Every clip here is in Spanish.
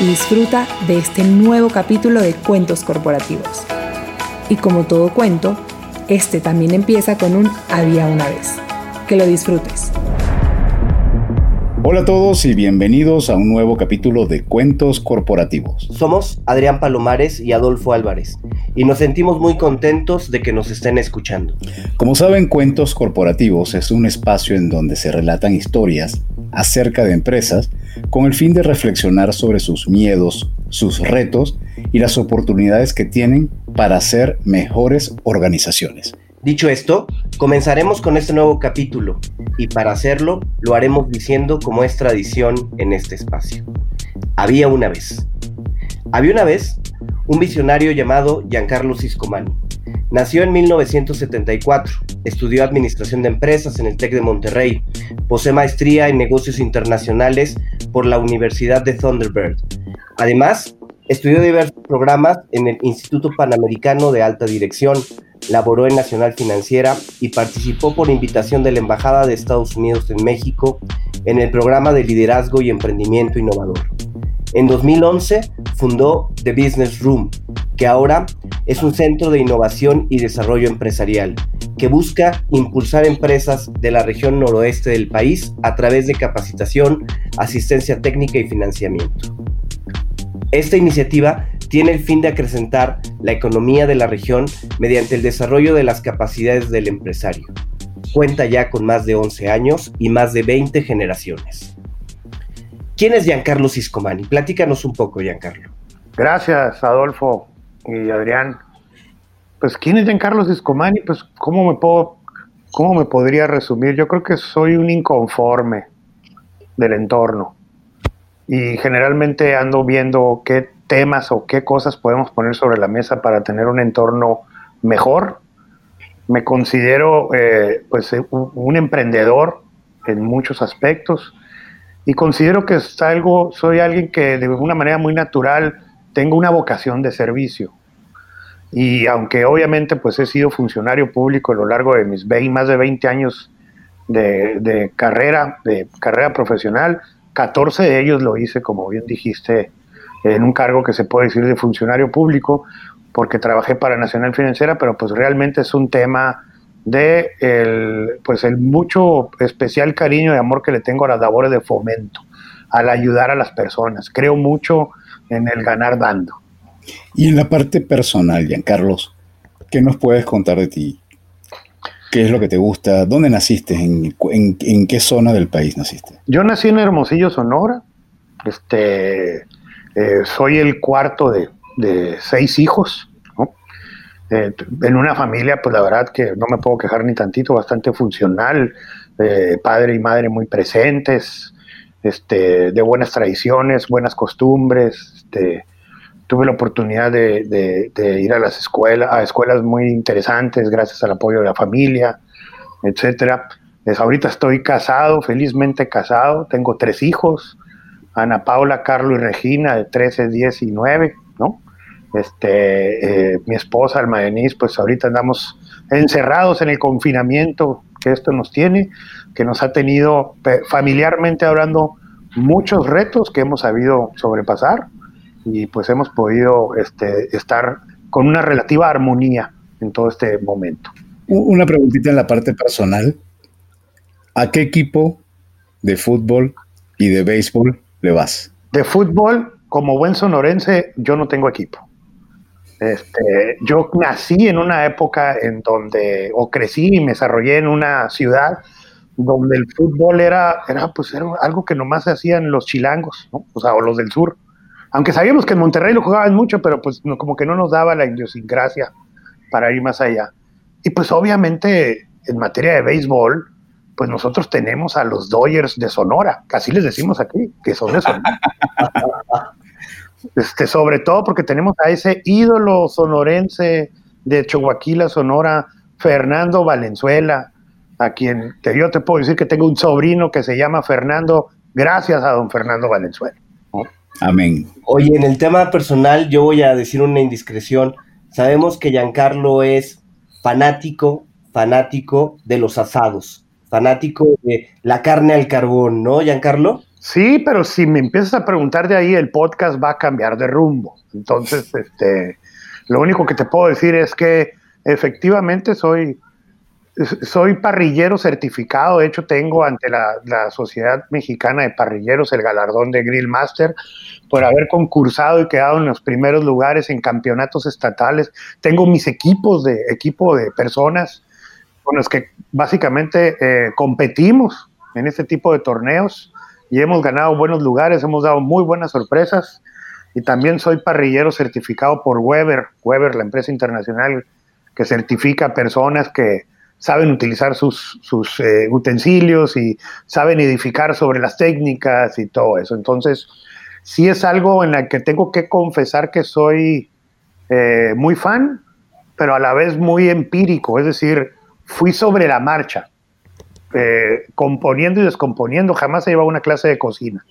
y disfruta de este nuevo capítulo de Cuentos Corporativos. Y como todo cuento, este también empieza con un había una vez. Que lo disfrutes. Hola a todos y bienvenidos a un nuevo capítulo de Cuentos Corporativos. Somos Adrián Palomares y Adolfo Álvarez y nos sentimos muy contentos de que nos estén escuchando. Como saben, Cuentos Corporativos es un espacio en donde se relatan historias acerca de empresas con el fin de reflexionar sobre sus miedos, sus retos y las oportunidades que tienen para ser mejores organizaciones. Dicho esto, comenzaremos con este nuevo capítulo y para hacerlo lo haremos diciendo como es tradición en este espacio. Había una vez. Había una vez un visionario llamado Giancarlo Ciscomani. Nació en 1974, estudió Administración de Empresas en el TEC de Monterrey, posee maestría en negocios internacionales por la Universidad de Thunderbird. Además, estudió diversos programas en el Instituto Panamericano de Alta Dirección, laboró en Nacional Financiera y participó por invitación de la Embajada de Estados Unidos en México en el programa de liderazgo y emprendimiento innovador. En 2011 fundó The Business Room, que ahora es un centro de innovación y desarrollo empresarial, que busca impulsar empresas de la región noroeste del país a través de capacitación, asistencia técnica y financiamiento. Esta iniciativa tiene el fin de acrecentar la economía de la región mediante el desarrollo de las capacidades del empresario. Cuenta ya con más de 11 años y más de 20 generaciones. ¿Quién es Giancarlo Ciscomani? Platícanos un poco, Giancarlo. Gracias, Adolfo y Adrián. Pues, ¿quién es Giancarlo Ciscomani? Pues, ¿cómo me puedo, cómo me podría resumir? Yo creo que soy un inconforme del entorno y generalmente ando viendo qué temas o qué cosas podemos poner sobre la mesa para tener un entorno mejor. Me considero eh, pues un emprendedor en muchos aspectos y considero que algo, soy alguien que de una manera muy natural tengo una vocación de servicio. Y aunque obviamente pues he sido funcionario público a lo largo de mis 20, más de 20 años de, carrera, de carrera profesional, 14 de ellos lo hice, como bien dijiste, en un cargo que se puede decir de funcionario público, porque trabajé para Nacional Financiera, pero pues realmente es un tema de el, pues el mucho especial cariño y amor que le tengo a las labores de fomento, al ayudar a las personas. Creo mucho en el ganar dando. Y en la parte personal, Giancarlos, ¿qué nos puedes contar de ti? ¿Qué es lo que te gusta? ¿Dónde naciste? ¿En, en, qué zona del país naciste? Yo nací en Hermosillo, Sonora. Este, eh, soy el cuarto de, de seis hijos. Eh, en una familia, pues la verdad que no me puedo quejar ni tantito, bastante funcional, eh, padre y madre muy presentes, este, de buenas tradiciones, buenas costumbres. Este, tuve la oportunidad de, ir a las escuelas, a escuelas muy interesantes, gracias al apoyo de la familia, etcétera. Pues ahorita estoy casado, felizmente casado, tengo tres hijos, Ana Paula, Carlos y Regina, de 13, 10 y 9, ¿no? Este, eh, mi esposa, Alma Denise, pues ahorita andamos encerrados en el confinamiento que esto nos tiene, que nos ha tenido familiarmente hablando muchos retos que hemos sabido sobrepasar y pues hemos podido este, estar con una relativa armonía en todo este momento. Una preguntita en la parte personal. ¿A qué equipo de fútbol y de béisbol le vas? De fútbol, como buen sonorense, yo no tengo equipo. Este, yo nací en una época en donde, o crecí y me desarrollé en una ciudad donde el fútbol era, era, pues, era algo que nomás se hacían los chilangos, o sea, o los del sur. Aunque sabíamos que en Monterrey lo jugaban mucho, pero pues como que no nos daba la idiosincrasia para ir más allá. Y pues obviamente en materia de béisbol, pues nosotros tenemos a los Dodgers de Sonora, casi les decimos aquí, que son de Sonora. Este, sobre todo porque tenemos a ese ídolo sonorense de Chihuahua, Sonora, Fernando Valenzuela, a quien te, yo te puedo decir que tengo un sobrino que se llama Fernando, gracias a don Fernando Valenzuela. Amén. Oye, en el tema personal, yo voy a decir una indiscreción. Sabemos que Giancarlo es fanático, fanático de los asados, fanático de la carne al carbón, ¿no, Giancarlo? Sí, pero si me empiezas a preguntar de ahí, el podcast va a cambiar de rumbo. Entonces, este, lo único que te puedo decir es que efectivamente soy soy parrillero certificado, de hecho tengo ante la, Sociedad Mexicana de Parrilleros el galardón de Grill Master por haber concursado y quedado en los primeros lugares en campeonatos estatales. Tengo mis equipos de equipo de personas con los que básicamente eh, competimos en este tipo de torneos y hemos ganado buenos lugares, hemos dado muy buenas sorpresas. Y también soy parrillero certificado por Weber, Weber, la empresa internacional que certifica personas que saben utilizar sus, eh, utensilios y saben edificar sobre las técnicas y todo eso. Entonces, sí es algo en la que tengo que confesar que soy eh, muy fan, pero a la vez muy empírico, es decir, fui sobre la marcha, eh, componiendo y descomponiendo, jamás he llevado una clase de cocina.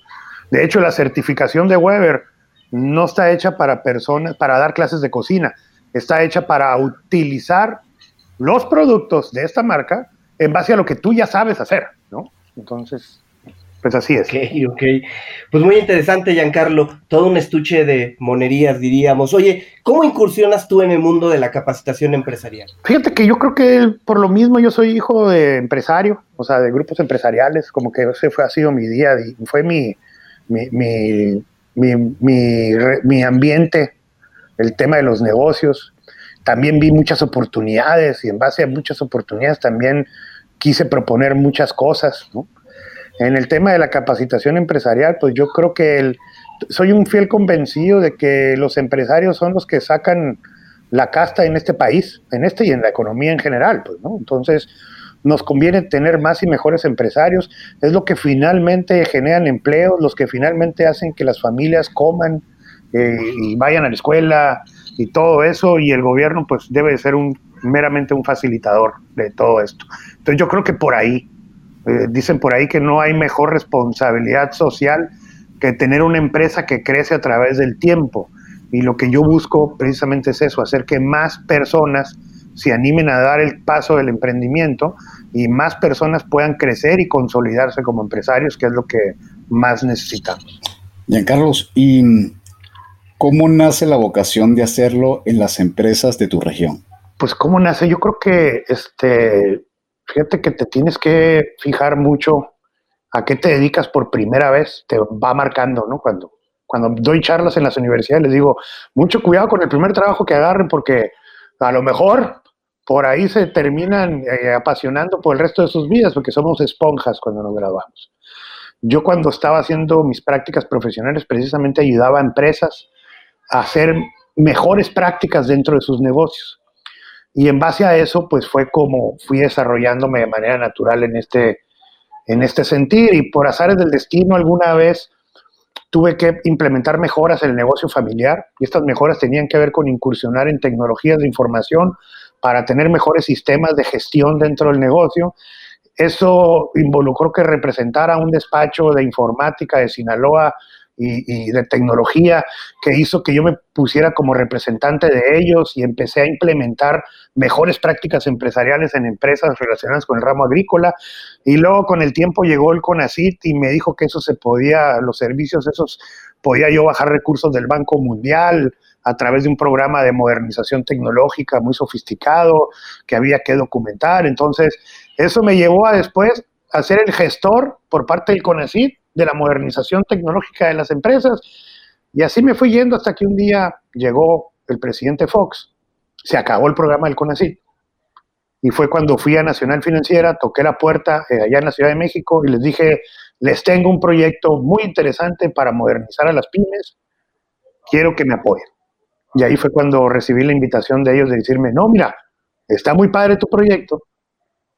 De hecho, la certificación de Weber no está hecha para personas, para dar clases de cocina, está hecha para utilizar los productos de esta marca en base a lo que tú ya sabes hacer, ¿no? Entonces, pues así es. Ok, ok. Pues muy interesante, Giancarlo. Todo un estuche de monerías, diríamos. Oye, ¿cómo incursionas tú en el mundo de la capacitación empresarial? Fíjate que yo creo que por lo mismo yo soy hijo de empresario, o sea, de grupos empresariales, como que ese fue, ha sido mi día, fue mi, mi, mi, mi, mi ambiente, el tema de los negocios también vi muchas oportunidades y en base a muchas oportunidades también quise proponer muchas cosas. En el tema de la capacitación empresarial, pues yo creo que el, soy un fiel convencido de que los empresarios son los que sacan la casta en este país, en este y en la economía en general. Pues, ¿no? Entonces, nos conviene tener más y mejores empresarios, es lo que finalmente generan empleos, los que finalmente hacen que las familias coman eh, y vayan a la escuela, y todo eso, y el gobierno pues debe ser un meramente un facilitador de todo esto. Entonces yo creo que por ahí, eh, dicen por ahí que no hay mejor responsabilidad social que tener una empresa que crece a través del tiempo. Y lo que yo busco precisamente es eso, hacer que más personas se animen a dar el paso del emprendimiento y más personas puedan crecer y consolidarse como empresarios, que es lo que más necesitamos. Carlos y ¿Cómo nace la vocación de hacerlo en las empresas de tu región? Pues cómo nace, yo creo que este, fíjate que te tienes que fijar mucho a qué te dedicas por primera vez, te va marcando, ¿no? Cuando, cuando doy charlas en las universidades les digo, mucho cuidado con el primer trabajo que agarren porque a lo mejor por ahí se terminan eh, apasionando por el resto de sus vidas porque somos esponjas cuando nos graduamos. Yo cuando estaba haciendo mis prácticas profesionales precisamente ayudaba a empresas hacer mejores prácticas dentro de sus negocios. Y en base a eso, pues fue como fui desarrollándome de manera natural en este, en este sentir. Y por azares del destino, alguna vez tuve que implementar mejoras en el negocio familiar. Y estas mejoras tenían que ver con incursionar en tecnologías de información para tener mejores sistemas de gestión dentro del negocio. Eso involucró que representara un despacho de informática de Sinaloa y, de tecnología que hizo que yo me pusiera como representante de ellos y empecé a implementar mejores prácticas empresariales en empresas relacionadas con el ramo agrícola. Y luego con el tiempo llegó el CONACIT y me dijo que eso se podía, los servicios esos, podía yo bajar recursos del Banco Mundial a través de un programa de modernización tecnológica muy sofisticado que había que documentar. Entonces, eso me llevó a después a ser el gestor por parte del CONACIT de la modernización tecnológica de las empresas. Y así me fui yendo hasta que un día llegó el presidente Fox, se acabó el programa del CONACYT. Y fue cuando fui a Nacional Financiera, toqué la puerta eh, allá en la Ciudad de México y les dije, les tengo un proyecto muy interesante para modernizar a las pymes, quiero que me apoyen. Y ahí fue cuando recibí la invitación de ellos de decirme, no, mira, está muy padre tu proyecto,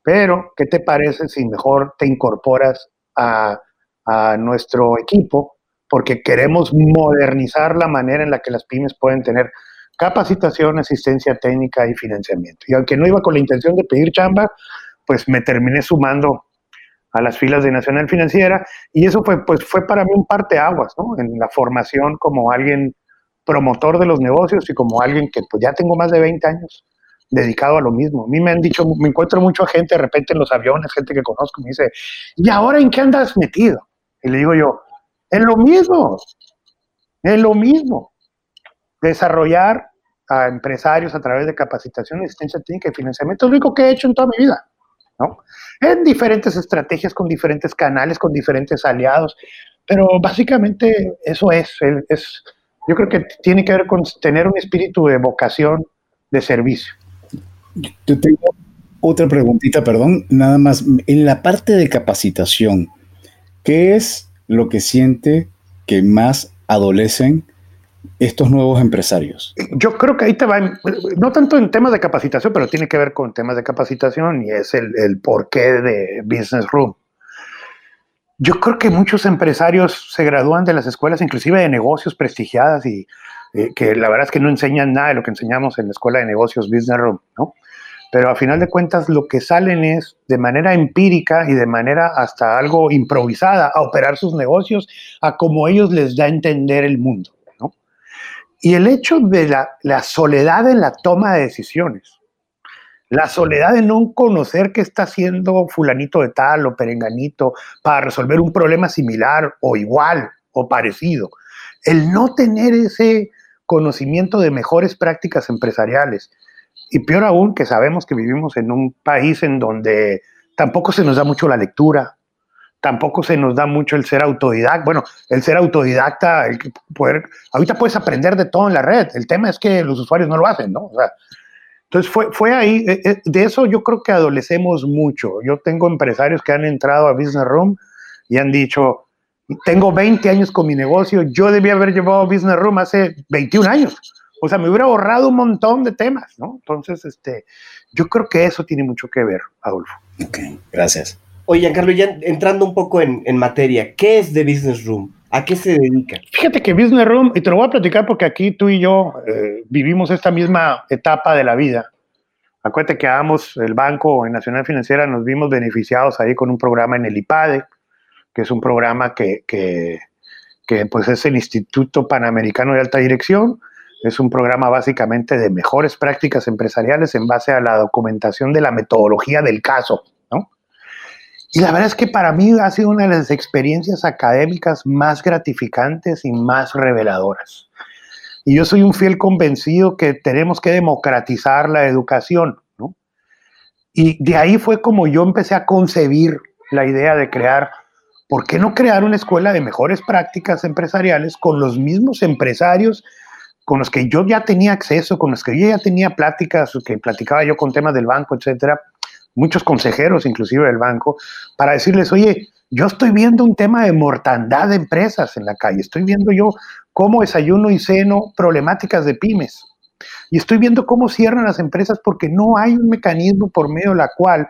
pero ¿qué te parece si mejor te incorporas a a nuestro equipo porque queremos modernizar la manera en la que las pymes pueden tener capacitación, asistencia técnica y financiamiento. Y aunque no iba con la intención de pedir chamba, pues me terminé sumando a las filas de Nacional Financiera y eso fue, pues, fue para mí un parteaguas, ¿no? En la formación como alguien promotor de los negocios y como alguien que pues ya tengo más de 20 años dedicado a lo mismo. A mí me han dicho, me encuentro mucha gente de repente en los aviones, gente que conozco, me dice, ¿y ahora en qué andas metido? Y le digo yo, en lo mismo, en lo mismo. Desarrollar a empresarios a través de capacitación, asistencia técnica y financiamiento es lo único que he hecho en toda mi vida. ¿no? En diferentes estrategias, con diferentes canales, con diferentes aliados, pero básicamente eso es, es yo creo que tiene que ver con tener un espíritu de vocación de servicio. Yo tengo otra preguntita, perdón, nada más. En la parte de capacitación, ¿qué es lo que siente que más adolecen estos nuevos empresarios? Yo creo que ahí te va, no tanto en temas de capacitación, pero tiene que ver con temas de capacitación y es el, el porqué de Business Room. Yo creo que muchos empresarios se gradúan de las escuelas, inclusive de negocios prestigiadas y eh, que la verdad es que no enseñan nada de lo que enseñamos en la escuela de negocios Business Room, ¿no? Pero a final de cuentas lo que salen es de manera empírica y de manera hasta algo improvisada a operar sus negocios a como ellos les da a entender el mundo. Y el hecho de la, la soledad en la toma de decisiones, la soledad de no conocer qué está haciendo fulanito de tal o perenganito para resolver un problema similar o igual o parecido. El no tener ese conocimiento de mejores prácticas empresariales. Y peor aún que sabemos que vivimos en un país en donde tampoco se nos da mucho la lectura, tampoco se nos da mucho el ser autodidacta. Bueno, el ser autodidacta, el poder, ahorita puedes aprender de todo en la red. El tema es que los usuarios no lo hacen, ¿no? O sea, entonces fue, fue ahí, eh, eh, de eso yo creo que adolecemos mucho. Yo tengo empresarios que han entrado a Business Room y han dicho, tengo 20 años con mi negocio, yo debía haber llevado Business Room hace 21 años. O sea, me hubiera ahorrado un montón de temas, ¿no? Entonces, este, yo creo que eso tiene mucho que ver, Adolfo. Ok, gracias. Oye, Carlos, ya entrando un poco en, en materia, ¿qué es The Business Room? ¿A qué se dedica? Fíjate que Business Room, y te lo voy a platicar porque aquí tú y yo eh, vivimos esta misma etapa de la vida. Acuérdate que ambos, el banco en Nacional Financiera, nos vimos beneficiados ahí con un programa en el IPADE, que es un programa que, que, que pues es el Instituto Panamericano de Alta Dirección. Es un programa básicamente de mejores prácticas empresariales en base a la documentación de la metodología del caso. Y la verdad es que para mí ha sido una de las experiencias académicas más gratificantes y más reveladoras. Y yo soy un fiel convencido que tenemos que democratizar la educación, ¿no? Y de ahí fue como yo empecé a concebir la idea de crear, ¿por qué no crear una escuela de mejores prácticas empresariales con los mismos empresarios con los que yo ya tenía acceso, con los que yo ya tenía pláticas, que platicaba yo con temas del banco, etcétera? muchos consejeros inclusive del banco, para decirles, oye, yo estoy viendo un tema de mortandad de empresas en la calle, estoy viendo yo cómo desayuno y seno problemáticas de pymes. Y estoy viendo cómo cierran las empresas porque no hay un mecanismo por medio de la cual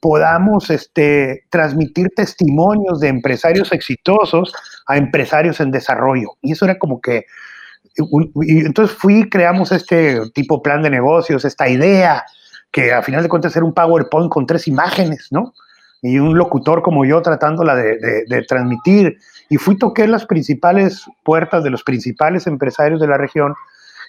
podamos este, transmitir testimonios de empresarios exitosos a empresarios en desarrollo. Y eso era como que, y entonces fui, creamos este tipo plan de negocios, esta idea que a final de cuentas era un PowerPoint con tres imágenes, ¿no? Y un locutor como yo tratándola de, transmitir. Y fui, toqué las principales puertas de los principales empresarios de la región.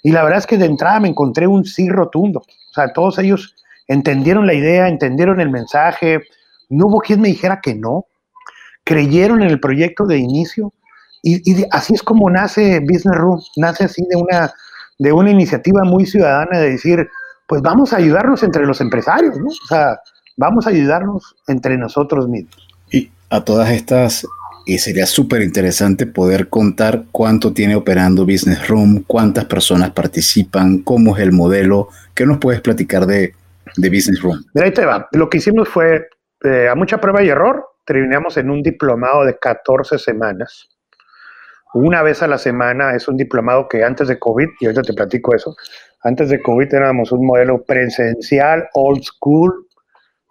Y la verdad es que de entrada me encontré un sí rotundo. O sea, todos ellos entendieron la idea, entendieron el mensaje. No hubo quien me dijera que no. Creyeron en el proyecto de inicio. Y, así es como nace Business Room. Nace así de una, de una iniciativa muy ciudadana de decir, pues vamos a ayudarnos entre los empresarios, ¿no? O sea, vamos a ayudarnos entre nosotros mismos. Y a todas estas, y sería súper interesante poder contar cuánto tiene operando Business Room, cuántas personas participan, cómo es el modelo. ¿Qué nos puedes platicar de, Business Room? Mira, ahí te va. Lo que hicimos fue, eh, a mucha prueba y error, terminamos en un diplomado de 14 semanas. Una vez a la semana es un diplomado que antes de COVID, y ahorita te platico eso, antes de COVID teníamos un modelo presencial, old school,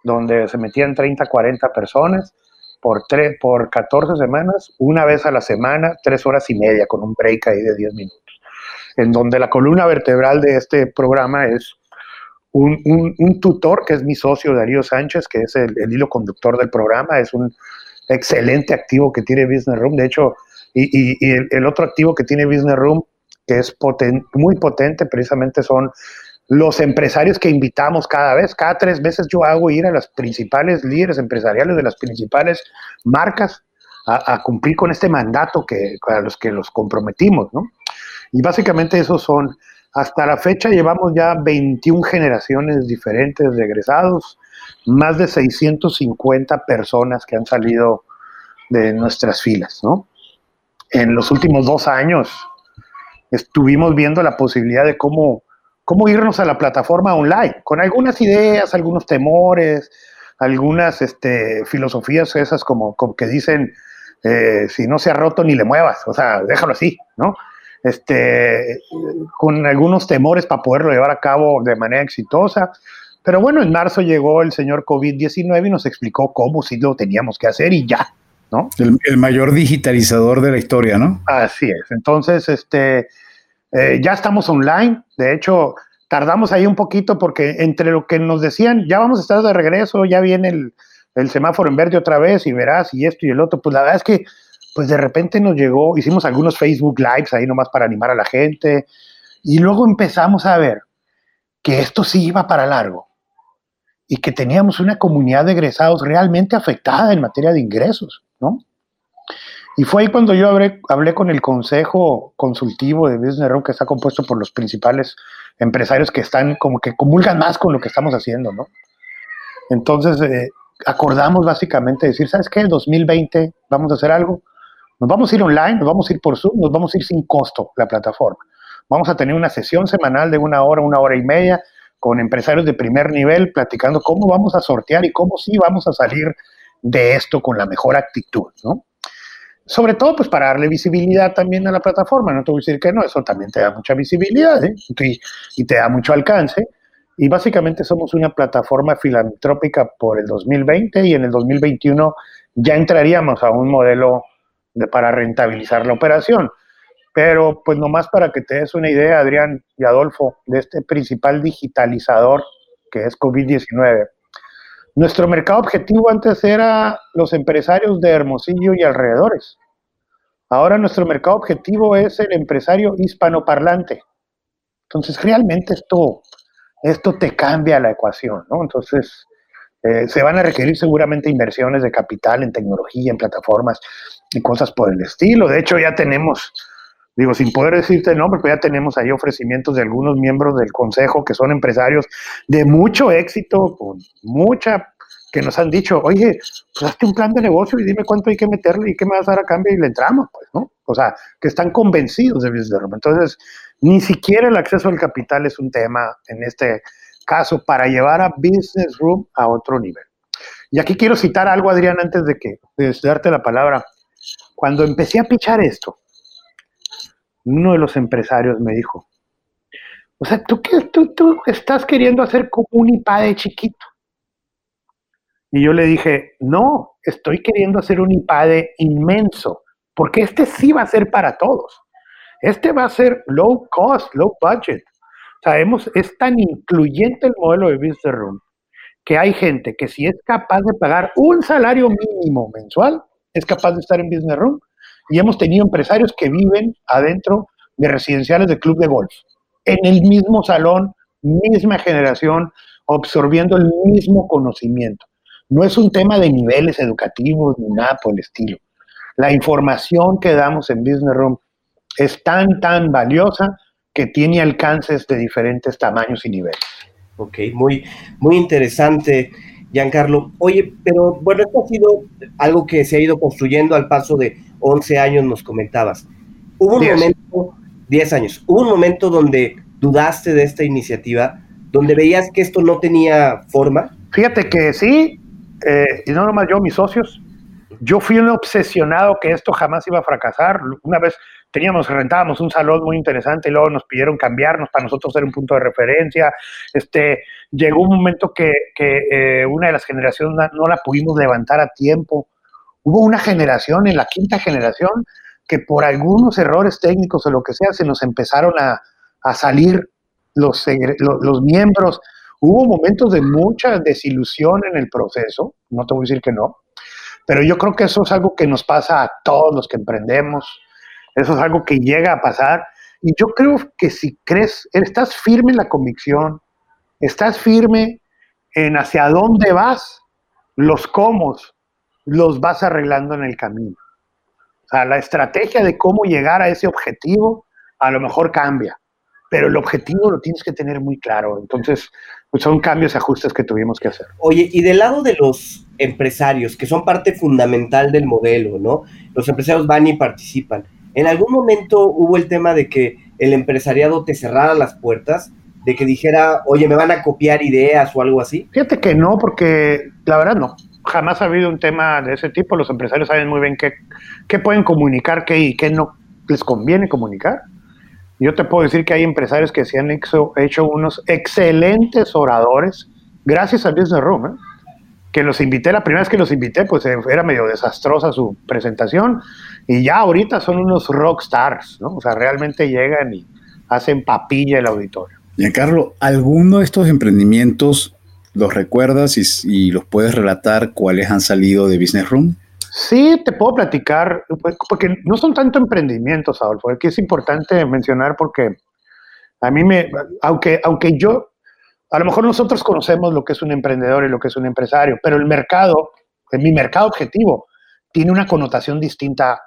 donde se metían 30, 40 personas. por, tres, por 14 semanas, una vez a la semana, tres horas y media, con un break ahí de 10 minutos, en donde la columna vertebral de este programa es un, un, tutor, que es mi socio Darío Sánchez, que es el, hilo conductor del programa, es un excelente activo que tiene Business Room, de hecho, y, y, el, otro activo que tiene Business Room, que es muy potente, precisamente son los empresarios que invitamos cada vez. Cada tres veces yo hago ir a las principales líderes empresariales de las principales marcas a, cumplir con este mandato que, a los que los comprometimos, ¿no? Y básicamente esos son, hasta la fecha llevamos ya 21 generaciones diferentes de egresados, más de 650 personas que han salido de nuestras filas, ¿no? En los últimos dos años estuvimos viendo la posibilidad de cómo cómo irnos a la plataforma online, con algunas ideas, algunos temores, algunas este, filosofías esas como, que dicen, eh, si no se ha roto ni le muevas, o sea, déjalo así, ¿no? Este, con algunos temores para poderlo llevar a cabo de manera exitosa. Pero bueno, en marzo llegó el señor COVID-19 y nos explicó cómo sí lo teníamos que hacer y ya, ¿no? El, el mayor digitalizador de la historia, ¿no? Así es. Entonces, este, eh, ya estamos online, de hecho, tardamos ahí un poquito porque entre lo que nos decían, ya vamos a estar de regreso, ya viene el, el semáforo en verde otra vez y verás y esto y el otro, pues la verdad es que pues de repente nos llegó, hicimos algunos Facebook Lives ahí nomás para animar a la gente y luego empezamos a ver que esto sí iba para largo y que teníamos una comunidad de egresados realmente afectada en materia de ingresos, ¿no? Y fue ahí cuando yo hablé, con el consejo consultivo de Business Room, que está compuesto por los principales empresarios que están como que comulgan más con lo que estamos haciendo, ¿no? Entonces, eh, acordamos básicamente decir, ¿sabes qué? 2020 vamos a hacer algo. Nos vamos a ir online, nos vamos a ir por Zoom, nos vamos a ir sin costo la plataforma. Vamos a tener una sesión semanal de una hora, una hora y media con empresarios de primer nivel platicando cómo vamos a sortear y cómo sí vamos a salir de esto con la mejor actitud, ¿no? sobre todo pues para darle visibilidad también a la plataforma, no te voy a decir que no, eso también te da mucha visibilidad ¿eh? y, te da mucho alcance. Y básicamente somos una plataforma filantrópica por el 2020 y en el 2021 ya entraríamos a un modelo de, para rentabilizar la operación. Pero pues nomás para que te des una idea, Adrián y Adolfo, de este principal digitalizador que es COVID-19. Nuestro mercado objetivo antes era los empresarios de Hermosillo y alrededores. Ahora nuestro mercado objetivo es el empresario hispanoparlante. Entonces, realmente esto, esto te cambia la ecuación, ¿no? Entonces, eh, se van a requerir seguramente inversiones de capital en tecnología, en plataformas y cosas por el estilo. De hecho, ya tenemos, digo, sin poder decirte el nombre, pero ya tenemos ahí ofrecimientos de algunos miembros del consejo que son empresarios de mucho éxito, con mucha que nos han dicho, oye, pues hazte un plan de negocio y dime cuánto hay que meterle y qué me vas a dar a cambio y le entramos, pues, ¿no? O sea, que están convencidos de Business Room. Entonces, ni siquiera el acceso al capital es un tema en este caso para llevar a Business Room a otro nivel. Y aquí quiero citar algo, Adrián, antes de que de darte la palabra. Cuando empecé a pichar esto, uno de los empresarios me dijo, o sea, ¿tú, qué, tú, estás queriendo hacer como un IPADE chiquito. Y yo le dije, no, estoy queriendo hacer un IPADE inmenso, porque este sí va a ser para todos. Este va a ser low cost, low budget. Sabemos, es tan incluyente el modelo de Business Room que hay gente que si es capaz de pagar un salario mínimo mensual, es capaz de estar en Business Room. Y hemos tenido empresarios que viven adentro de residenciales de club de golf, en el mismo salón, misma generación, absorbiendo el mismo conocimiento. No es un tema de niveles educativos ni nada por el estilo. La información que damos en Business Room es tan, tan valiosa que tiene alcances de diferentes tamaños y niveles. Ok, muy, muy interesante, Giancarlo. Oye, pero bueno, esto ha sido algo que se ha ido construyendo al paso de 11 años, nos comentabas. Hubo un momento, 10 años, hubo un momento donde dudaste de esta iniciativa, donde veías que esto no tenía forma. Fíjate que sí, eh, y no nomás yo, mis socios, yo fui un obsesionado que esto jamás iba a fracasar. Una vez teníamos, rentábamos un salón muy interesante y luego nos pidieron cambiarnos para nosotros ser un punto de referencia. Este, llegó un momento que, que eh, una de las generaciones no la pudimos levantar a tiempo. Hubo una generación, en la quinta generación, que por algunos errores técnicos o lo que sea, se nos empezaron a, salir los, los, miembros. Hubo momentos de mucha desilusión en el proceso, no te voy a decir que no, pero yo creo que eso es algo que nos pasa a todos los que emprendemos, eso es algo que llega a pasar. Y yo creo que si crees, estás firme en la convicción, estás firme en hacia dónde vas, los cómo los vas arreglando en el camino. O sea, la estrategia de cómo llegar a ese objetivo a lo mejor cambia, pero el objetivo lo tienes que tener muy claro. Entonces, pues son cambios y ajustes que tuvimos que hacer. Oye, y del lado de los empresarios, que son parte fundamental del modelo, ¿no? Los empresarios van y participan. ¿En algún momento hubo el tema de que el empresariado te cerrara las puertas? De que dijera, oye, me van a copiar ideas o algo así? Fíjate que no, porque la verdad no jamás ha habido un tema de ese tipo. Los empresarios saben muy bien qué, qué pueden comunicar, qué y qué no les conviene comunicar. Yo te puedo decir que hay empresarios que se han hecho, hecho unos excelentes oradores gracias al Business Room. ¿eh? Que los invité, la primera vez que los invité, pues eh, era medio desastrosa su presentación y ya ahorita son unos rock stars, ¿no? O sea, realmente llegan y hacen papilla el auditorio. Giancarlo, ¿alguno de estos emprendimientos ¿Los recuerdas y, los puedes relatar cuáles han salido de Business Room? Sí, te puedo platicar, pues, porque no son tanto emprendimientos, Adolfo, que es importante mencionar porque a mí me, aunque, aunque yo, a lo mejor nosotros conocemos lo que es un emprendedor y lo que es un empresario, pero el mercado, mi mercado objetivo, tiene una connotación distinta.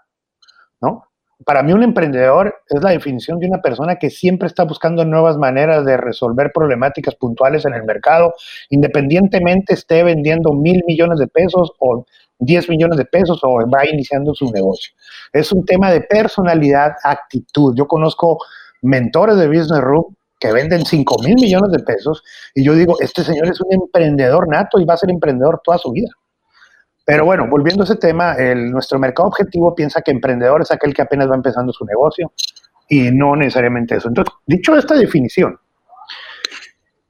Para mí un emprendedor es la definición de una persona que siempre está buscando nuevas maneras de resolver problemáticas puntuales en el mercado, independientemente esté vendiendo mil millones de pesos o 10 millones de pesos o va iniciando su negocio. Es un tema de personalidad, actitud. Yo conozco mentores de Business Room que venden 5 mil millones de pesos y yo digo, este señor es un emprendedor nato y va a ser emprendedor toda su vida. Pero bueno, volviendo a ese tema, el, nuestro mercado objetivo piensa que emprendedor es aquel que apenas va empezando su negocio y no necesariamente eso. Entonces, dicho esta definición,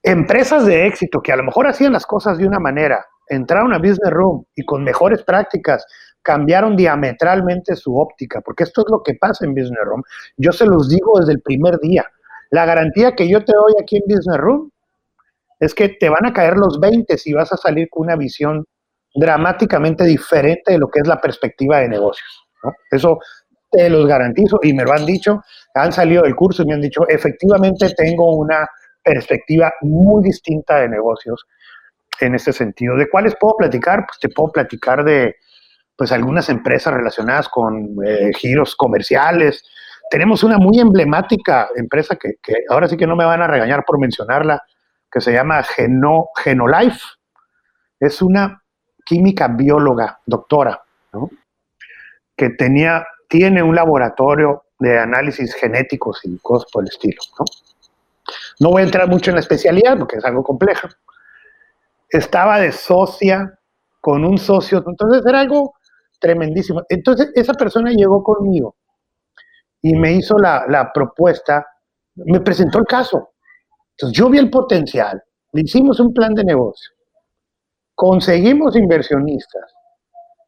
empresas de éxito que a lo mejor hacían las cosas de una manera, entraron a Business Room y con mejores prácticas cambiaron diametralmente su óptica, porque esto es lo que pasa en Business Room. Yo se los digo desde el primer día. La garantía que yo te doy aquí en Business Room es que te van a caer los 20 si vas a salir con una visión dramáticamente diferente de lo que es la perspectiva de negocios. Eso te los garantizo y me lo han dicho, han salido del curso y me han dicho, efectivamente tengo una perspectiva muy distinta de negocios en ese sentido. ¿De cuáles puedo platicar? Pues te puedo platicar de pues algunas empresas relacionadas con eh, giros comerciales. Tenemos una muy emblemática empresa que, que, ahora sí que no me van a regañar por mencionarla, que se llama Geno, Genolife. Es una química bióloga, doctora, que tenía, tiene un laboratorio de análisis genéticos y cosas por el estilo. ¿no? no voy a entrar mucho en la especialidad porque es algo complejo. Estaba de socia con un socio, entonces era algo tremendísimo. Entonces esa persona llegó conmigo y me hizo la, la propuesta, me presentó el caso. Entonces yo vi el potencial, le hicimos un plan de negocio conseguimos inversionistas.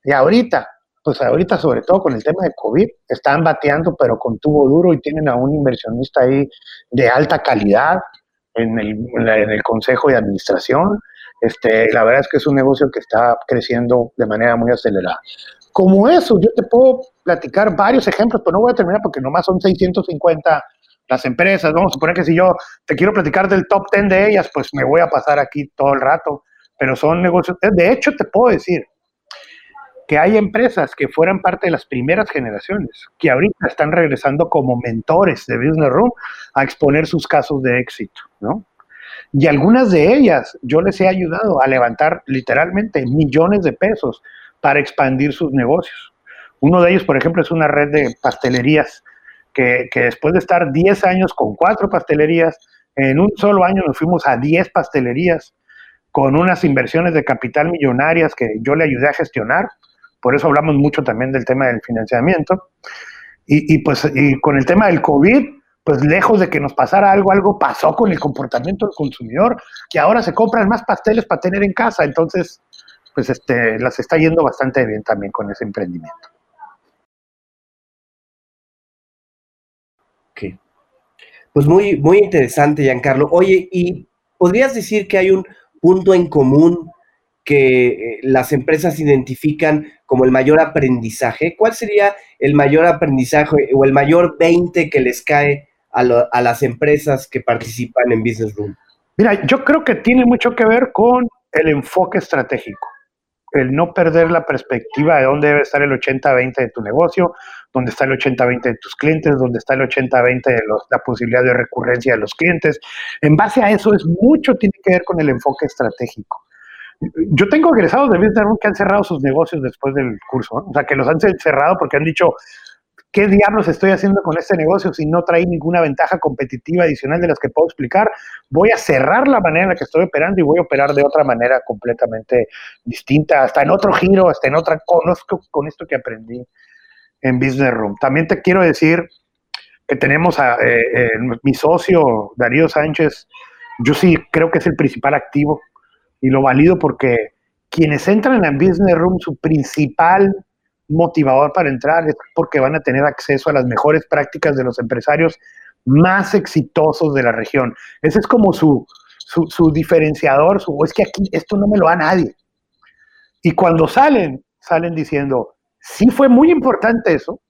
Y ahorita, pues ahorita sobre todo con el tema de COVID, están bateando pero con tubo duro y tienen a un inversionista ahí de alta calidad en el, en el consejo de administración. Este, la verdad es que es un negocio que está creciendo de manera muy acelerada. Como eso, yo te puedo platicar varios ejemplos, pero no voy a terminar porque nomás son 650 las empresas. Vamos a suponer que si yo te quiero platicar del top 10 de ellas, pues me voy a pasar aquí todo el rato pero son negocios. De hecho, te puedo decir que hay empresas que fueran parte de las primeras generaciones, que ahorita están regresando como mentores de Business Room a exponer sus casos de éxito, ¿no? Y algunas de ellas yo les he ayudado a levantar literalmente millones de pesos para expandir sus negocios. Uno de ellos, por ejemplo, es una red de pastelerías que, que después de estar 10 años con cuatro pastelerías, en un solo año nos fuimos a 10 pastelerías con unas inversiones de capital millonarias que yo le ayudé a gestionar. Por eso hablamos mucho también del tema del financiamiento. Y, pues y con el tema del COVID, pues lejos de que nos pasara algo, algo pasó con el comportamiento del consumidor, que ahora se compran más pasteles para tener en casa. Entonces, pues este, las está yendo bastante bien también con ese emprendimiento. Ok. Pues muy, muy interesante, Giancarlo. Oye, ¿y podrías decir que hay un punto en común que eh, las empresas identifican como el mayor aprendizaje? ¿Cuál sería el mayor aprendizaje o el mayor 20 que les cae a, a las empresas que participan en Business Room? Mira, yo creo que tiene mucho que ver con el enfoque estratégico el no perder la perspectiva de dónde debe estar el 80-20 de tu negocio, dónde está el 80-20 de tus clientes, dónde está el 80-20 de la posibilidad de recurrencia de los clientes. En base a eso es mucho, tiene que ver con el enfoque estratégico. Yo tengo egresados de Business que han cerrado sus negocios después del curso, o sea, que los han cerrado porque han dicho, ¿qué diablos estoy haciendo con este negocio si no trae ninguna ventaja competitiva adicional de las que puedo explicar? Voy a cerrar la manera en la que estoy operando y voy a operar de otra manera completamente distinta, hasta en otro giro, hasta en otra, conozco con esto que aprendí en Business Room. También te quiero decir que tenemos a eh, eh, mi socio Darío Sánchez, yo sí creo que es el principal activo y lo valido porque quienes entran en Business Room, su principal motivador para entrar es porque van a tener acceso a las mejores prácticas de los empresarios más exitosos de la región. Ese es como su, su, diferenciador, su, es que aquí esto no me lo da nadie. Y cuando salen, salen diciendo, sí fue muy importante eso,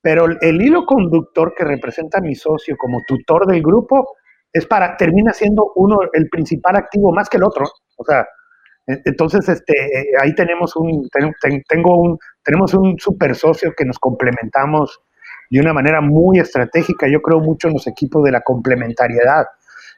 pero el hilo conductor que representa a mi socio como tutor del grupo es para, termina siendo uno, el principal activo más que el otro. O sea, entonces, este, ahí tenemos un, tengo un, tenemos un super socio que nos complementamos de una manera muy estratégica. Yo creo mucho en los equipos de la complementariedad.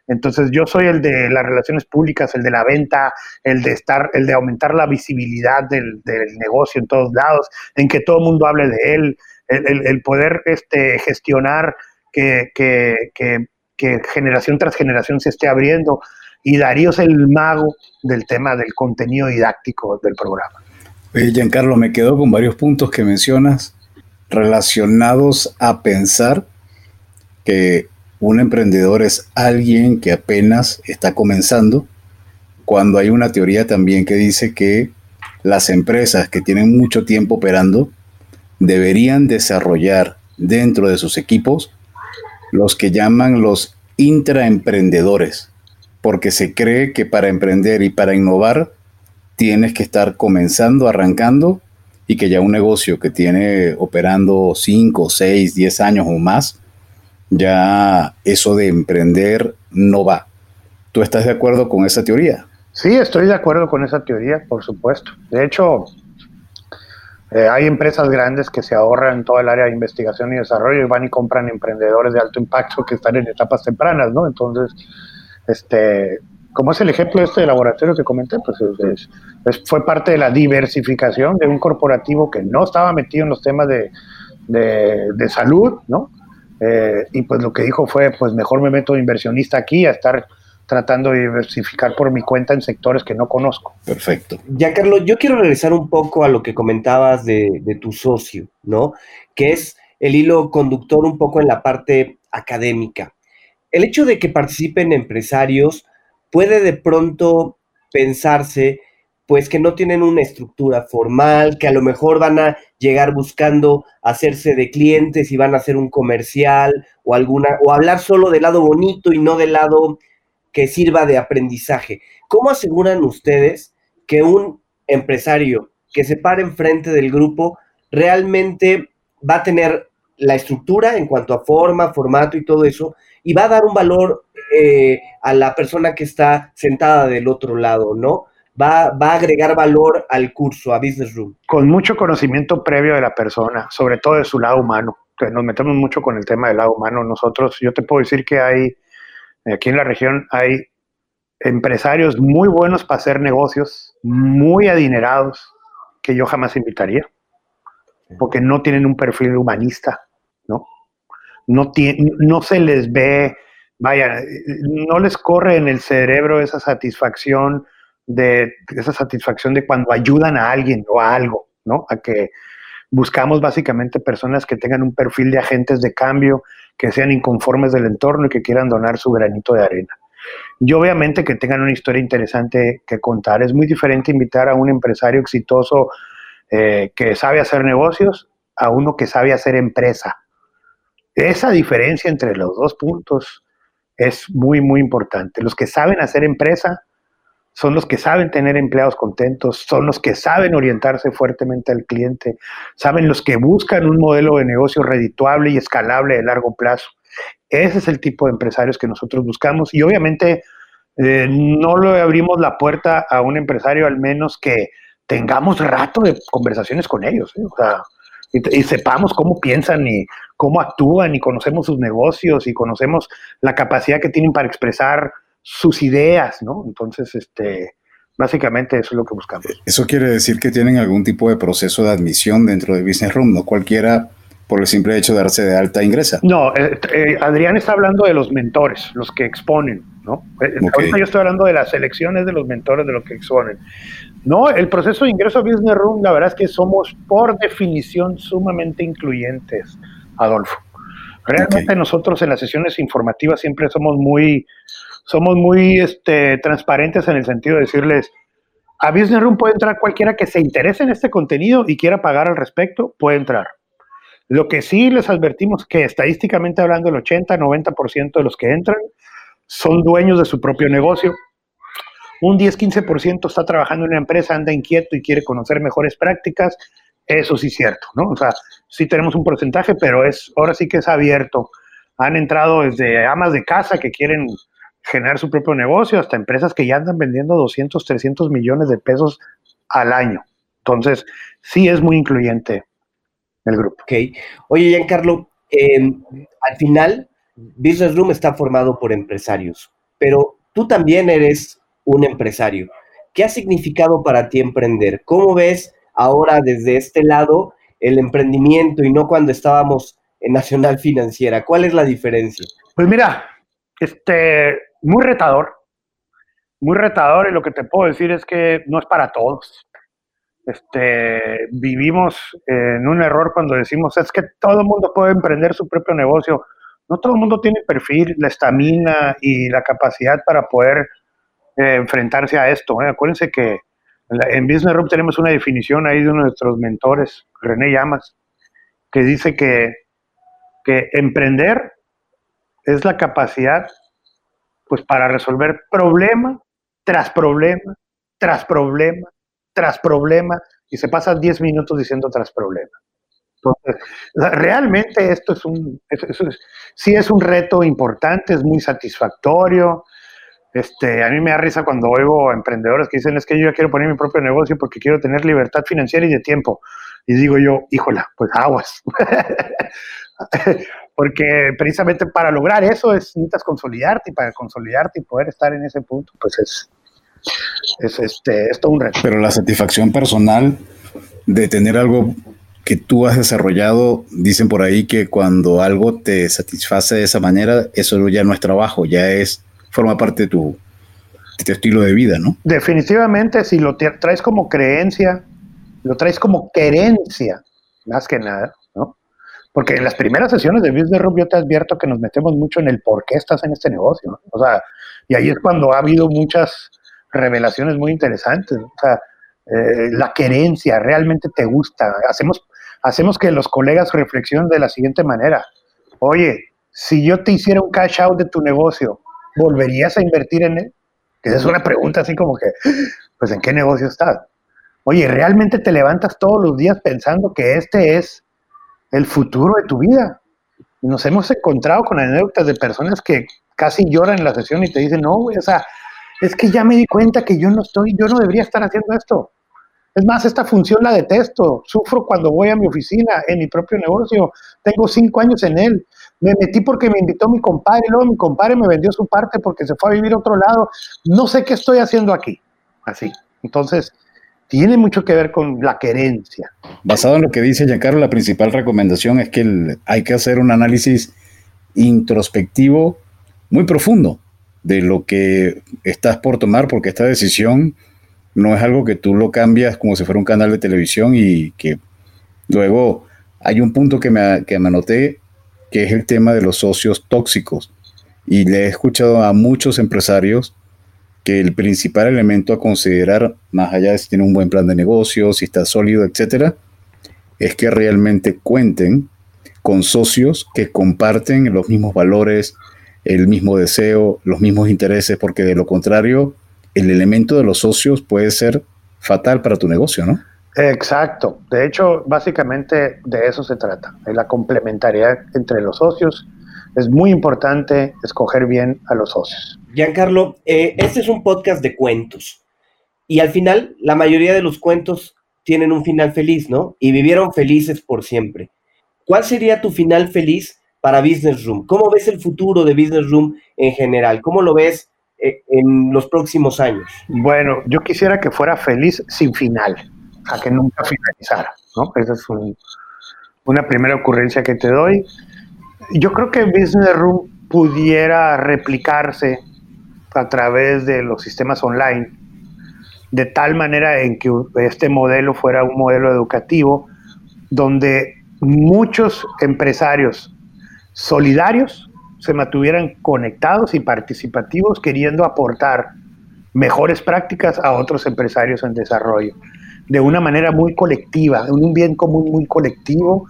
Entonces, yo soy el de las relaciones públicas, el de la venta, el de estar, el de aumentar la visibilidad del, negocio en todos lados, en que todo el mundo hable de él, el, poder este, gestionar que, que, que generación tras generación se esté abriendo y Darío es el mago del tema del contenido didáctico del programa. Oye, Giancarlo, me quedo con varios puntos que mencionas relacionados a pensar que un emprendedor es alguien que apenas está comenzando, cuando hay una teoría también que dice que las empresas que tienen mucho tiempo operando deberían desarrollar dentro de sus equipos los que llaman los intraemprendedores porque se cree que para emprender y para innovar tienes que estar comenzando, arrancando y que ya un negocio que tiene operando 5, 6, 10 años o más, ya eso de emprender no va. ¿Tú estás de acuerdo con esa teoría? Sí, estoy de acuerdo con esa teoría, por supuesto. De hecho, eh, hay empresas grandes que se ahorran todo el área de investigación y desarrollo y van y compran emprendedores de alto impacto que están en etapas tempranas, ¿no? Entonces, este, como es el ejemplo este de laboratorio que comenté, pues fue parte de la diversificación de un corporativo que no estaba metido en los temas de, salud, ¿no? Eh, y pues lo que dijo fue, pues mejor me meto de inversionista aquí a estar tratando de diversificar por mi cuenta en sectores que no conozco. Perfecto. Ya, Carlos, yo quiero regresar un poco a lo que comentabas de, de tu socio, ¿no? Que es el hilo conductor un poco en la parte académica el hecho de que participen empresarios puede de pronto pensarse pues que no tienen una estructura formal, que a lo mejor van a llegar buscando hacerse de clientes y van a hacer un comercial o alguna o hablar solo del lado bonito y no del lado que sirva de aprendizaje. ¿Cómo aseguran ustedes que un empresario que se pare enfrente del grupo realmente va a tener la estructura en cuanto a forma, formato y todo eso, y va a dar un valor eh, a la persona que está sentada del otro lado, ¿no? Va, va, a agregar valor al curso, a Business Room. Con mucho conocimiento previo de la persona, sobre todo de su lado humano. Nos metemos mucho con el tema del lado humano. Nosotros, yo te puedo decir que hay, aquí en la región hay empresarios muy buenos para hacer negocios, muy adinerados, que yo jamás invitaría, porque no tienen un perfil humanista. No, no se les ve, vaya, no les corre en el cerebro esa satisfacción de esa satisfacción de cuando ayudan a alguien o a algo, ¿no? A que buscamos básicamente personas que tengan un perfil de agentes de cambio, que sean inconformes del entorno y que quieran donar su granito de arena. y obviamente que tengan una historia interesante que contar. Es muy diferente invitar a un empresario exitoso eh, que sabe hacer negocios a uno que sabe hacer empresa. Esa diferencia entre los dos puntos es muy, muy importante. Los que saben hacer empresa son los que saben tener empleados contentos, son los que saben orientarse fuertemente al cliente, saben los que buscan un modelo de negocio redituable y escalable de largo plazo. Ese es el tipo de empresarios que nosotros buscamos y obviamente eh, no le abrimos la puerta a un empresario al menos que tengamos rato de conversaciones con ellos ¿eh? y, sepamos cómo piensan y cómo actúan y conocemos sus negocios y conocemos la capacidad que tienen para expresar sus ideas, ¿no? Entonces, este, básicamente eso es lo que buscamos. Eso quiere decir que tienen algún tipo de proceso de admisión dentro de Business Room, no cualquiera por el simple hecho de darse de alta ingresa. No, eh, eh, Adrián está hablando de los mentores, los que exponen, ¿no? Eh, ahorita yo estoy hablando de las selecciones de los mentores, de los que exponen. No, el proceso de ingreso a Business Room, la verdad es que somos por definición sumamente incluyentes, Adolfo. Realmente nosotros en las sesiones informativas siempre somos muy, somos muy este, transparentes en el sentido de decirles, a Business Room puede entrar cualquiera que se interese en este contenido y quiera pagar al respecto, puede entrar. Lo que sí les advertimos que estadísticamente hablando el 80-90% de los que entran son dueños de su propio negocio. Un 10-15% está trabajando en una empresa, anda inquieto y quiere conocer mejores prácticas. Eso sí es cierto, ¿no? O sea, sí tenemos un porcentaje, pero es ahora sí que es abierto. Han entrado desde amas de casa que quieren generar su propio negocio hasta empresas que ya andan vendiendo 200, 300 millones de pesos al año. Entonces, sí es muy incluyente el grupo. Ok. Oye, Giancarlo, em, al final, Business Room está formado por empresarios, pero tú también eres un empresario. ¿Qué ha significado para ti emprender? ¿Cómo ves ahora desde este lado el emprendimiento y no cuando estábamos en Nacional Financiera? ¿Cuál es la diferencia? Pues mira, este, muy retador, muy retador y lo que te puedo decir es que no es para todos este, vivimos en un error cuando decimos es que todo el mundo puede emprender su propio negocio. No todo el mundo tiene perfil, la estamina y la capacidad para poder eh, enfrentarse a esto. ¿eh? Acuérdense que en Business Room tenemos una definición ahí de uno de nuestros mentores, René Llamas, que dice que, emprender es la capacidad pues para resolver problema tras problema, tras problema, tras problema y se pasa 10 minutos diciendo tras problema. Realmente esto es un, sí es un reto importante, es muy satisfactorio. Este, a mí me da risa cuando oigo a emprendedores que dicen es que yo ya quiero poner mi propio negocio porque quiero tener libertad financiera y de tiempo. Y digo yo, híjola, pues aguas. porque precisamente para lograr eso es, necesitas consolidarte y para consolidarte y poder estar en ese punto, pues es, es, este, es todo un reto. Pero la satisfacción personal de tener algo que tú has desarrollado, dicen por ahí que cuando algo te satisface de esa manera, eso ya no es trabajo, ya es, forma parte de tu, estilo de vida, ¿no? Definitivamente, si lo traes como creencia, lo traes como querencia, más que nada, ¿no? Porque en las primeras sesiones de Business Room yo te advierto que nos metemos mucho en el por qué estás en este negocio, ¿no? O sea, y ahí es cuando ha habido muchas revelaciones muy interesantes. O sea, eh, la querencia, realmente te gusta. Hacemos, hacemos que los colegas reflexionen de la siguiente manera. Oye, si yo te hiciera un cash out de tu negocio, ¿volverías a invertir en él? Esa es una pregunta así como que, pues, ¿en qué negocio estás? Oye, ¿realmente te levantas todos los días pensando que este es el futuro de tu vida? Nos hemos encontrado con anécdotas de personas que casi lloran en la sesión y te dicen, no, o sea, es que ya me di cuenta que yo no estoy, yo no debería estar haciendo esto. Es más, esta función la detesto. Sufro cuando voy a mi oficina, en mi propio negocio. Tengo cinco años en él. Me metí porque me invitó mi compadre, luego mi compadre me vendió su parte porque se fue a vivir a otro lado. No sé qué estoy haciendo aquí. Así. Entonces, tiene mucho que ver con la querencia. Basado en lo que dice Giancarlo, la principal recomendación es que hay que hacer un análisis introspectivo muy profundo de lo que estás por tomar, porque esta decisión no es algo que tú lo cambias como si fuera un canal de televisión y que luego hay un punto que me, que me anoté, que es el tema de los socios tóxicos. Y le he escuchado a muchos empresarios que el principal elemento a considerar, más allá de si tiene un buen plan de negocio, si está sólido, etcétera, es que realmente cuenten con socios que comparten los mismos valores, el mismo deseo, los mismos intereses, porque de lo contrario, el elemento de los socios puede ser fatal para tu negocio, ¿no? Exacto. De hecho, básicamente de eso se trata, de la complementariedad entre los socios. Es muy importante escoger bien a los socios. Giancarlo, eh, este es un podcast de cuentos. Y al final, la mayoría de los cuentos tienen un final feliz, ¿no? Y vivieron felices por siempre. ¿Cuál sería tu final feliz para Business Room? ¿Cómo ves el futuro de Business Room en general? ¿Cómo lo ves eh, en los próximos años? Bueno, yo quisiera que fuera feliz sin final, a que nunca finalizara, ¿no? Esa es una primera ocurrencia que te doy. Yo creo que Business Room pudiera replicarse a través de los sistemas online, de tal manera en que este modelo fuera un modelo educativo donde muchos empresarios solidarios se mantuvieran conectados y participativos queriendo aportar mejores prácticas a otros empresarios en desarrollo, de una manera muy colectiva, un bien común muy colectivo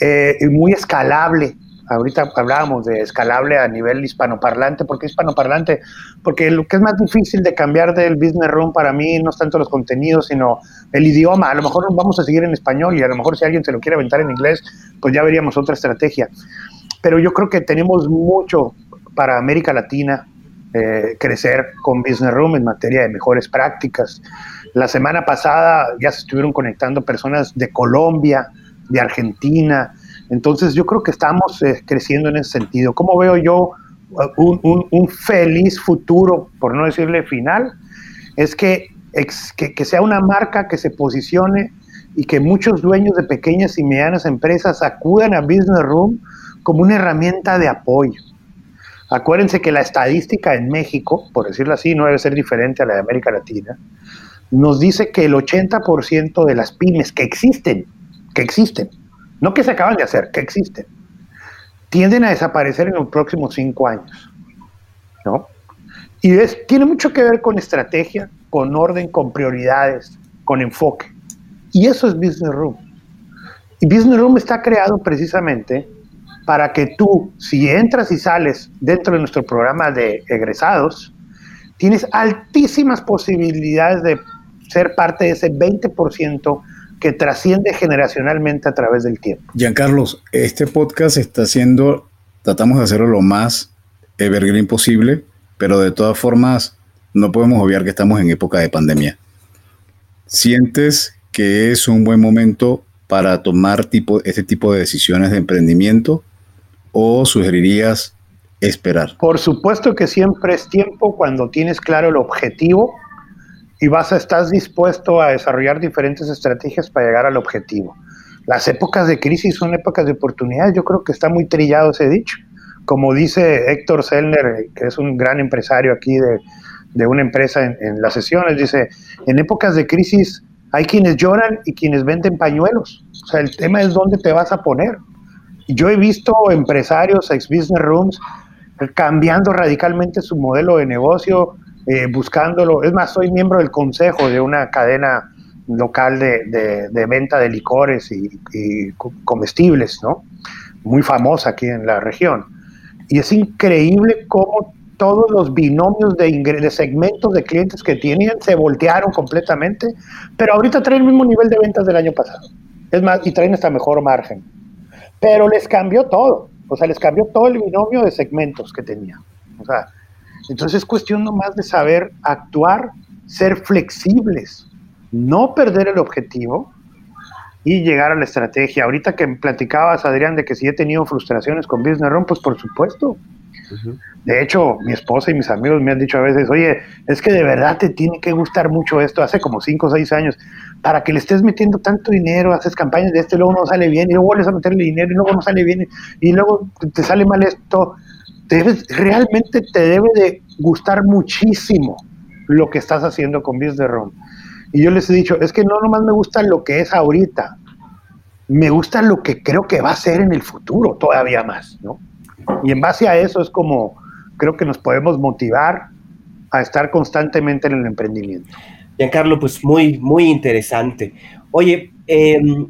eh, y muy escalable ahorita hablábamos de escalable a nivel hispanoparlante. ¿Por qué hispanoparlante? Porque lo que es más difícil de cambiar del business room para mí no es tanto los contenidos, sino el idioma. A lo mejor vamos a seguir en español y a lo mejor si alguien se lo quiere aventar en inglés, pues ya veríamos otra estrategia. Pero yo creo que tenemos mucho para América Latina eh, crecer con Business Room en materia de mejores prácticas. La semana pasada ya se estuvieron conectando personas de Colombia, de Argentina, entonces yo creo que estamos eh, creciendo en ese sentido. ¿Cómo veo yo uh, un, feliz futuro, por no decirle final? Es que, que, sea una marca que se posicione y que muchos dueños de pequeñas y medianas empresas acudan a Business Room como una herramienta de apoyo. Acuérdense que la estadística en México, por decirlo así, no debe ser diferente a la de América Latina, nos dice que el 80% de las pymes que existen, que existen, no que se acaban de hacer, que existen, tienden a desaparecer en los próximos cinco años. ¿no? Y es, tiene mucho que ver con estrategia, con orden, con prioridades, con enfoque. Y eso es Business Room. Y Business Room está creado precisamente para que tú, si entras y sales dentro de nuestro programa de egresados, tienes altísimas posibilidades de ser parte de ese 20% que trasciende generacionalmente a través del tiempo. Giancarlos, este podcast está haciendo, tratamos de hacerlo lo más evergreen posible, pero de todas formas no podemos obviar que estamos en época de pandemia. ¿Sientes que es un buen momento para tomar tipo, este tipo de decisiones de emprendimiento o sugerirías esperar? Por supuesto que siempre es tiempo cuando tienes claro el objetivo y vas a estar dispuesto a desarrollar diferentes estrategias para llegar al objetivo. Las épocas de crisis son épocas de oportunidades, yo creo que está muy trillado ese dicho. Como dice Héctor Sellner, que es un gran empresario aquí de, de una empresa en, en, las sesiones, dice, en épocas de crisis hay quienes lloran y quienes venden pañuelos. O sea, el tema es dónde te vas a poner. Yo he visto empresarios, ex business rooms, cambiando radicalmente su modelo de negocio, eh, buscándolo. Es más, soy miembro del consejo de una cadena local de, de, venta de licores y, comestibles, ¿no? Muy famosa aquí en la región. Y es increíble cómo todos los binomios de, de, segmentos de clientes que tenían se voltearon completamente, pero ahorita traen el mismo nivel de ventas del año pasado. Es más, y traen hasta mejor margen. Pero les cambió todo. O sea, les cambió todo el binomio de segmentos que tenían. O sea, entonces es cuestión nomás de saber actuar, ser flexibles, no perder el objetivo y llegar a la estrategia. Ahorita que platicabas, Adrián, de que si he tenido frustraciones con Business Run, pues por supuesto. De hecho, mi esposa y mis amigos me han dicho a veces, oye, es que de verdad te tiene que gustar mucho esto, hace como 5 o 6 años, para que le estés metiendo tanto dinero, haces campañas de esto y luego no sale bien, y luego vuelves a meterle dinero y luego no sale bien, y luego te sale mal esto realmente te debe de gustar muchísimo lo que estás haciendo con Business Room. Y yo les he dicho, es que no nomás me gusta lo que es ahorita, me gusta lo que creo que va a ser en el futuro todavía más, ¿no? Y en base a eso es como, creo que nos podemos motivar a estar constantemente en el emprendimiento. Giancarlo, pues muy, muy interesante. Oye, em,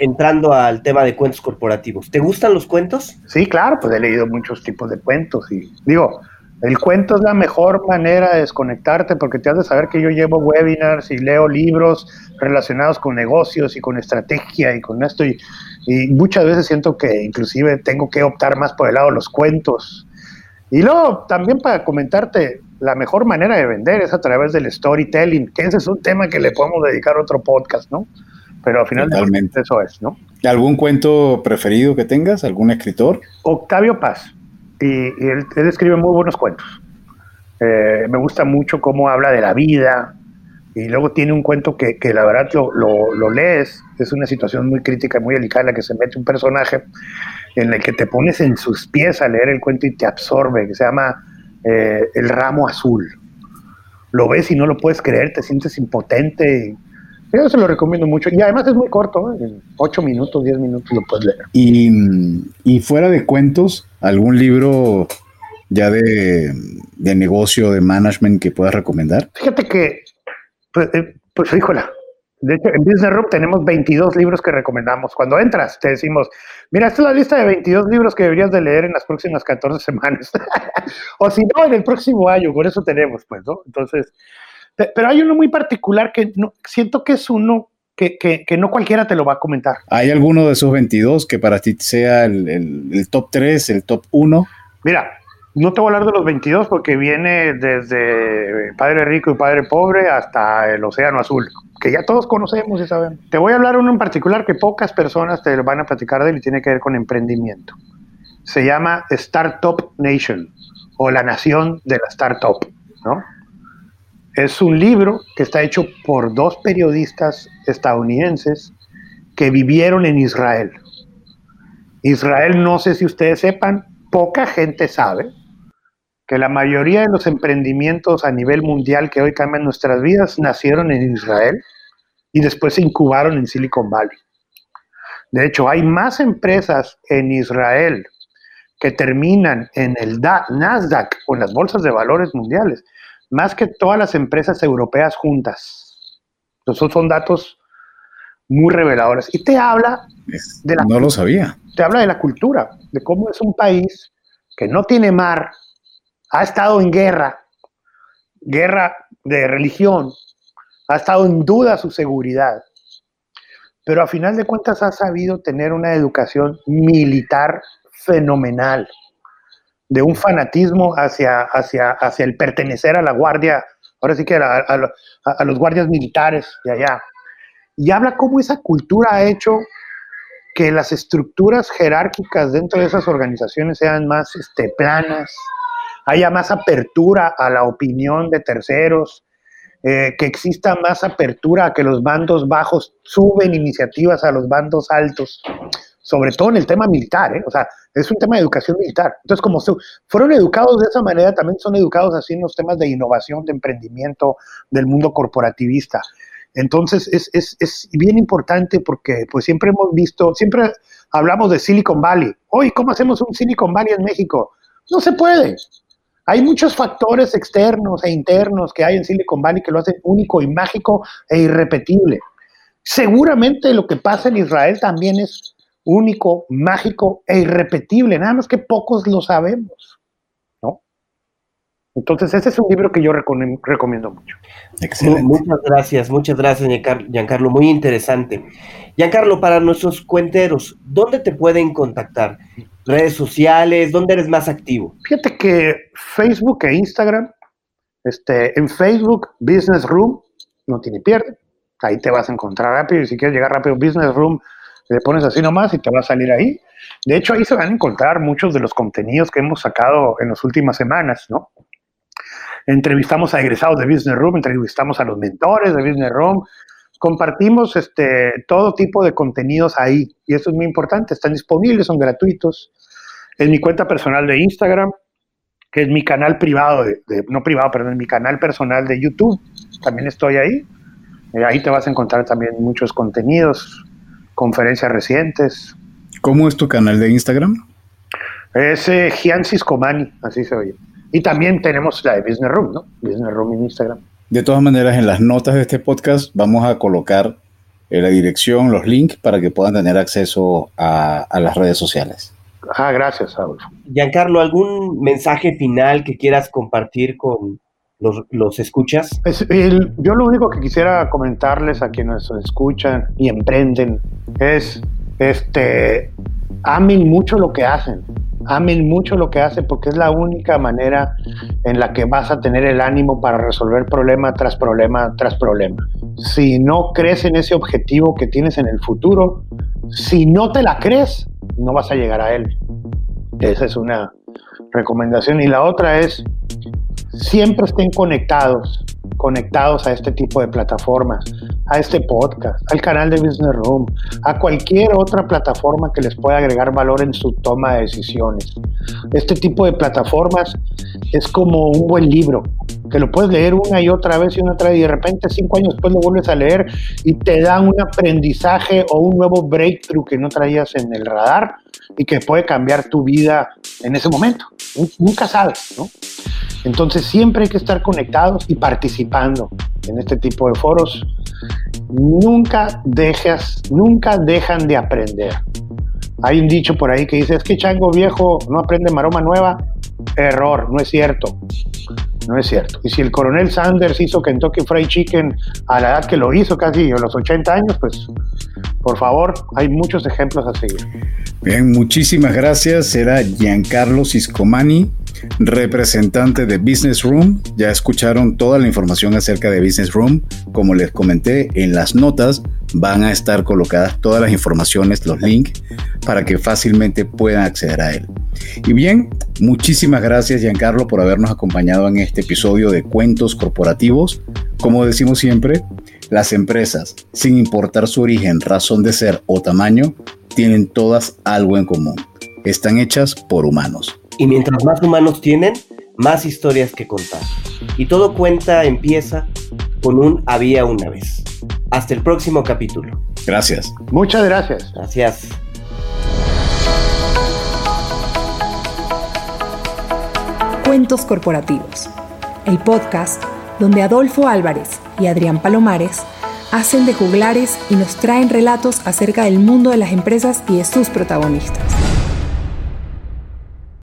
entrando al tema de cuentos corporativos, ¿te gustan los cuentos? Sí, claro, pues he leído muchos tipos de cuentos y digo, el cuento es la mejor manera de desconectarte porque te has de saber que yo llevo webinars y leo libros relacionados con negocios y con estrategia y con esto y, muchas veces siento que inclusive tengo que optar más por el lado de los cuentos. Y luego también para comentarte, la mejor manera de vender es a través del storytelling, que ese es un tema que le podemos dedicar otro podcast, ¿no? Pero al final Totalmente. eso es, ¿no? ¿Algún cuento preferido que tengas? ¿Algún escritor? Octavio Paz, y, y él, él escribe muy buenos cuentos. Eh, me gusta mucho cómo habla de la vida, y luego tiene un cuento que, que la verdad lo, lo, lo, lees, es una situación muy crítica y muy delicada en la que se mete un personaje en el que te pones en sus pies a leer el cuento y te absorbe, que se llama eh, El ramo azul. Lo ves y no lo puedes creer, te sientes impotente. Yo se lo recomiendo mucho. Y además es muy corto, ¿eh? en 8 minutos, 10 minutos lo puedes leer. Y, y fuera de cuentos, ¿algún libro ya de, de negocio, de management que puedas recomendar? Fíjate que pues, eh, pues híjola. De hecho, en Business Room tenemos 22 libros que recomendamos. Cuando entras, te decimos, mira, esta es la lista de 22 libros que deberías de leer en las próximas 14 semanas. o si no, en el próximo año, por eso tenemos, pues, ¿no? Entonces, pero hay uno muy particular que no, siento que es uno que, que, que, no cualquiera te lo va a comentar. ¿Hay alguno de esos 22 que para ti sea el, el, el top 3, el top 1? Mira, no te voy a hablar de los 22 porque viene desde Padre Rico y Padre Pobre hasta el Océano Azul, que ya todos conocemos y sabemos. Te voy a hablar uno en particular que pocas personas te van a platicar de él y tiene que ver con emprendimiento. Se llama Startup Nation o la nación de la startup, ¿no? Es un libro que está hecho por dos periodistas estadounidenses que vivieron en Israel. Israel, no sé si ustedes sepan, poca gente sabe, que la mayoría de los emprendimientos a nivel mundial que hoy cambian nuestras vidas nacieron en Israel y después se incubaron en Silicon Valley. De hecho, hay más empresas en Israel que terminan en el Nasdaq o en las bolsas de valores mundiales, más que todas las empresas europeas juntas. Esos son datos muy reveladores. Y te habla de la... No lo sabía. Te habla de la cultura, de cómo es un país que no tiene mar, ha estado en guerra, guerra de religión, ha estado en duda su seguridad, pero a final de cuentas ha sabido tener una educación militar fenomenal, de un fanatismo hacia, hacia, hacia el pertenecer a la guardia, ahora sí que a, los guardias militares de allá. Y habla cómo esa cultura ha hecho que las estructuras jerárquicas dentro de esas organizaciones sean más este, planas, haya más apertura a la opinión de terceros, eh, que exista más apertura a que los bandos bajos suben iniciativas a los bandos altos, sobre todo en el tema militar, ¿eh? o sea, es un tema de educación militar. Entonces, como fueron educados de esa manera, también son educados así en los temas de innovación, de emprendimiento, del mundo corporativista. Entonces, es, es, es bien importante porque pues siempre hemos visto, siempre hablamos de Silicon Valley. Hoy, ¿cómo hacemos un Silicon Valley en México? No se puede. Hay muchos factores externos e internos que hay en Silicon Valley que lo hacen único y mágico e irrepetible. Seguramente lo que pasa en Israel también es único, mágico e irrepetible, nada más que pocos lo sabemos, ¿no? Entonces, ese es un libro que yo recomiendo mucho. Excelente. Muchas gracias, muchas gracias, Giancarlo, muy interesante. Giancarlo, para nuestros cuenteros, ¿dónde te pueden contactar? redes sociales, ¿dónde eres más activo? Fíjate que Facebook e Instagram, este, en Facebook, Business Room, no tiene pierde, ahí te vas a encontrar rápido y si quieres llegar rápido, Business Room, le pones así nomás y te va a salir ahí. De hecho, ahí se van a encontrar muchos de los contenidos que hemos sacado en las últimas semanas, ¿no? Entrevistamos a egresados de Business Room, entrevistamos a los mentores de Business Room, compartimos este, todo tipo de contenidos ahí y eso es muy importante, están disponibles, son gratuitos. En mi cuenta personal de Instagram, que es mi canal privado, no privado, perdón, mi canal personal de YouTube, también estoy ahí. Eh, ahí te vas a encontrar también muchos contenidos, conferencias recientes. ¿Cómo es tu canal de Instagram? Es eh, Gian Ciscomani, así se oye. Y también tenemos la de Business Room, ¿no? Business Room en Instagram. De todas maneras, en las notas de este podcast vamos a colocar eh, la dirección, los links para que puedan tener acceso a, las redes sociales. Ah, gracias, Adolfo. Giancarlo, ¿algún mensaje final que quieras compartir con los, los escuchas? yo lo único que quisiera comentarles a quienes escuchan y emprenden es, este, amen mucho lo que hacen amen mucho lo que hacen porque es la única manera en la que vas a tener el ánimo para resolver problema tras problema tras problema. Si no crees en ese objetivo que tienes en el futuro, si no te la crees, no vas a llegar a él. Esa es una recomendación. Y la otra es, siempre estén conectados, conectados a este tipo de plataformas, a este podcast, al canal de Business Room, a cualquier otra plataforma que les pueda agregar valor en su toma de decisiones. Este tipo de plataformas es como un buen libro, que lo puedes leer una y otra vez y una otra vez y de repente cinco años después lo vuelves a leer y te dan un aprendizaje o un nuevo breakthrough que no traías en el radar y que puede cambiar tu vida en ese momento. Nunca sabes, ¿no? Entonces siempre hay que estar conectados y participando en este tipo de foros. Nunca dejas, nunca dejan de aprender. Hay un dicho por ahí que dice, es que chango viejo no aprende maroma nueva. Error, no es cierto. No es cierto. Y si el coronel Sanders hizo Kentucky Fried Chicken a la edad que lo hizo, casi a los 80 años, pues por favor, hay muchos ejemplos a seguir. Bien, muchísimas gracias. Era Giancarlo Ciscomani, representante de Business Room. Ya escucharon toda la información acerca de Business Room. Como les comenté, en las notas van a estar colocadas todas las informaciones, los links, para que fácilmente puedan acceder a él. Y bien, muchísimas gracias Giancarlo por habernos acompañado en este episodio de Cuentos Corporativos. Como decimos siempre, las empresas, sin importar su origen, razón de ser o tamaño, tienen todas algo en común. Están hechas por humanos. Y mientras más humanos tienen, más historias que contar. Y todo cuenta empieza con un había una vez. Hasta el próximo capítulo. Gracias. Muchas gracias. Gracias. Cuentos Corporativos, el podcast donde Adolfo Álvarez y Adrián Palomares hacen de juglares y nos traen relatos acerca del mundo de las empresas y de sus protagonistas.